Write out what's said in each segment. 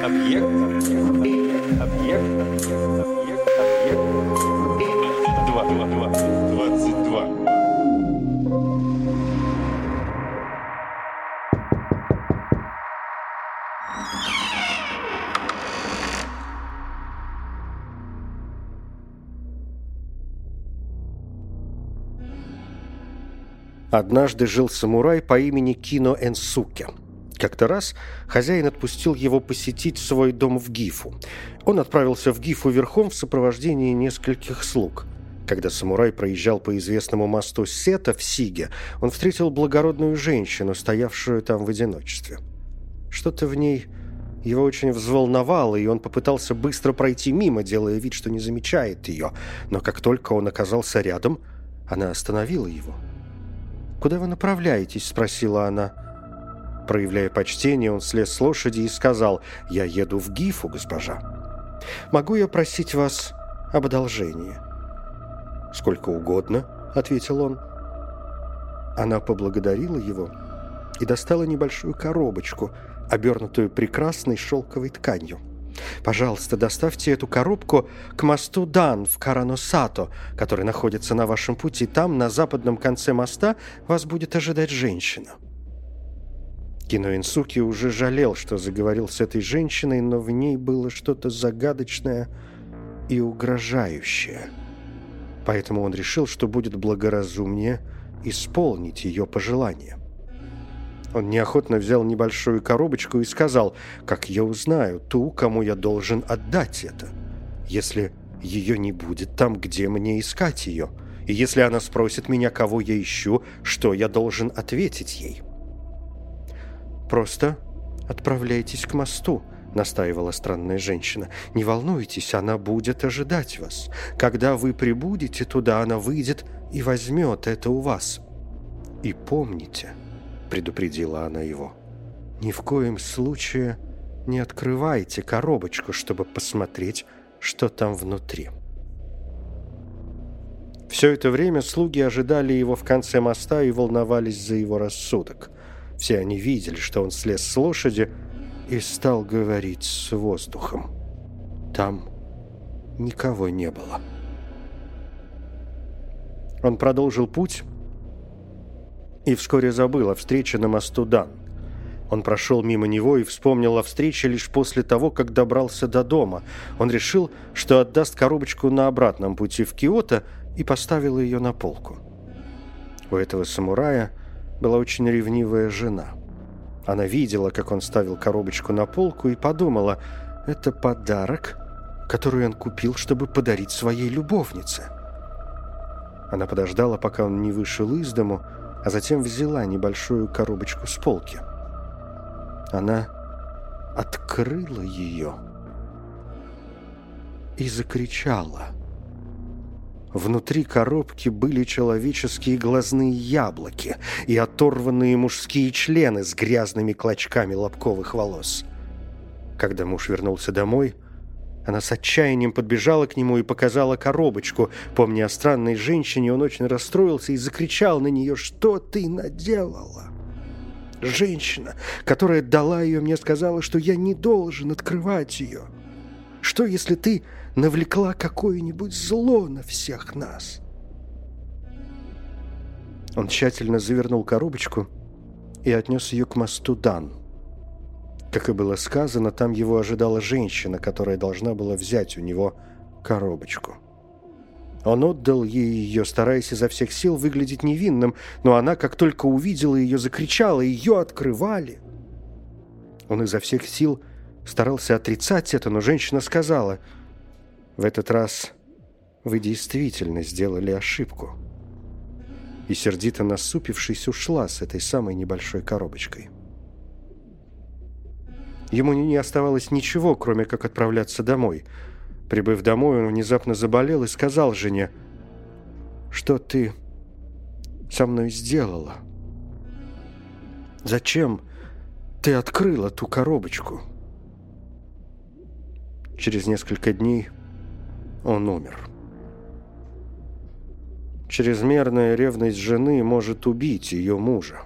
Объект. Объект. Объект. Объект. Два. Два. Два. Двадцать два. Однажды жил самурай по имени Кино Энсуке. Как-то раз хозяин отпустил его посетить свой дом в Гифу. Он отправился в Гифу верхом в сопровождении нескольких слуг. Когда самурай проезжал по известному мосту Сета в Сиге, он встретил благородную женщину, стоявшую там в одиночестве. Что-то в ней его очень взволновало, и он попытался быстро пройти мимо, делая вид, что не замечает ее. Но как только он оказался рядом, она остановила его. «Куда вы направляетесь?» – спросила она. Проявляя почтение, он слез с лошади и сказал, «Я еду в Гифу, госпожа. Могу я просить вас об одолжении?» «Сколько угодно», — ответил он. Она поблагодарила его и достала небольшую коробочку, обернутую прекрасной шелковой тканью. «Пожалуйста, доставьте эту коробку к мосту Дан в Караносато, который находится на вашем пути. Там, на западном конце моста, вас будет ожидать женщина». Кино Инсуки уже жалел, что заговорил с этой женщиной, но в ней было что-то загадочное и угрожающее. Поэтому он решил, что будет благоразумнее исполнить ее пожелание. Он неохотно взял небольшую коробочку и сказал, «Как я узнаю ту, кому я должен отдать это, если ее не будет там, где мне искать ее, и если она спросит меня, кого я ищу, что я должен ответить ей?» «Просто отправляйтесь к мосту», — настаивала странная женщина. «Не волнуйтесь, она будет ожидать вас. Когда вы прибудете туда, она выйдет и возьмет это у вас. И помните...» предупредила она его. «Ни в коем случае не открывайте коробочку, чтобы посмотреть, что там внутри». Все это время слуги ожидали его в конце моста и волновались за его рассудок. Все они видели, что он слез с лошади и стал говорить с воздухом. Там никого не было. Он продолжил путь и вскоре забыл о встрече на мосту Дан. Он прошел мимо него и вспомнил о встрече лишь после того, как добрался до дома. Он решил, что отдаст коробочку на обратном пути в Киото и поставил ее на полку. У этого самурая была очень ревнивая жена. Она видела, как он ставил коробочку на полку и подумала, это подарок, который он купил, чтобы подарить своей любовнице. Она подождала, пока он не вышел из дому, а затем взяла небольшую коробочку с полки. Она открыла ее и закричала. Внутри коробки были человеческие глазные яблоки и оторванные мужские члены с грязными клочками лобковых волос. Когда муж вернулся домой, она с отчаянием подбежала к нему и показала коробочку. Помня о странной женщине, он очень расстроился и закричал на нее, «Что ты наделала?» Женщина, которая дала ее, мне сказала, что я не должен открывать ее. Что, если ты навлекла какое-нибудь зло на всех нас? Он тщательно завернул коробочку и отнес ее к мосту Дан. Как и было сказано, там его ожидала женщина, которая должна была взять у него коробочку. Он отдал ей ее, стараясь изо всех сил выглядеть невинным, но она, как только увидела ее, закричала, ее открывали. Он изо всех сил старался отрицать это, но женщина сказала, «В этот раз вы действительно сделали ошибку». И сердито насупившись, ушла с этой самой небольшой коробочкой. Ему не оставалось ничего, кроме как отправляться домой. Прибыв домой, он внезапно заболел и сказал жене, «Что ты со мной сделала? Зачем ты открыла ту коробочку?» Через несколько дней он умер. Чрезмерная ревность жены может убить ее мужа.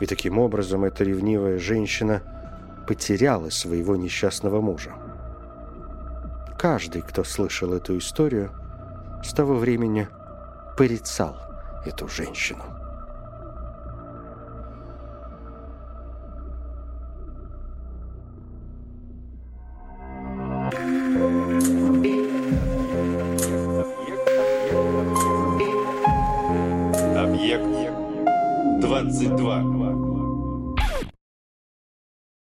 И таким образом эта ревнивая женщина – потеряла своего несчастного мужа. Каждый, кто слышал эту историю, с того времени порицал эту женщину. 22.